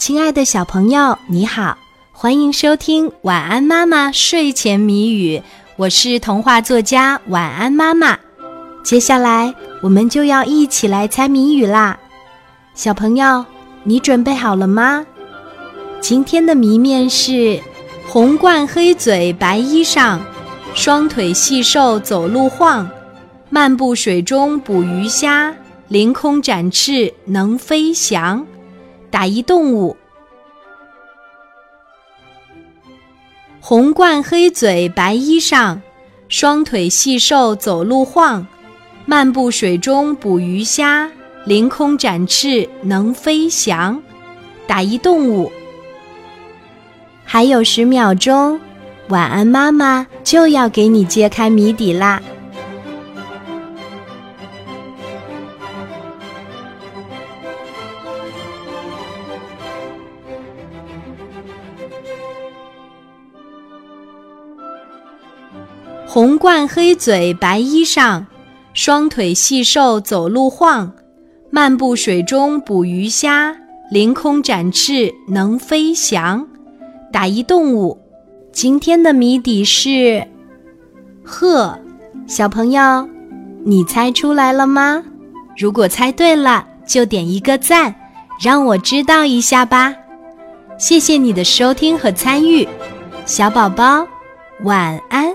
亲爱的小朋友，你好，欢迎收听《晚安妈妈睡前谜语》，我是童话作家晚安妈妈。接下来我们就要一起来猜谜语啦，小朋友，你准备好了吗？今天的谜面是：红冠黑嘴白衣裳，双腿细瘦走路晃，漫步水中捕鱼虾，凌空展翅能飞翔。打一动物，红冠黑嘴白衣裳，双腿细瘦走路晃，漫步水中捕鱼虾，凌空展翅能飞翔。打一动物，还有十秒钟，晚安妈妈就要给你揭开谜底啦。红冠黑嘴白衣裳，双腿细瘦走路晃，漫步水中捕鱼虾，凌空展翅能飞翔。打一动物，今天的谜底是鹤。小朋友，你猜出来了吗？如果猜对了，就点一个赞，让我知道一下吧。谢谢你的收听和参与，小宝宝，晚安。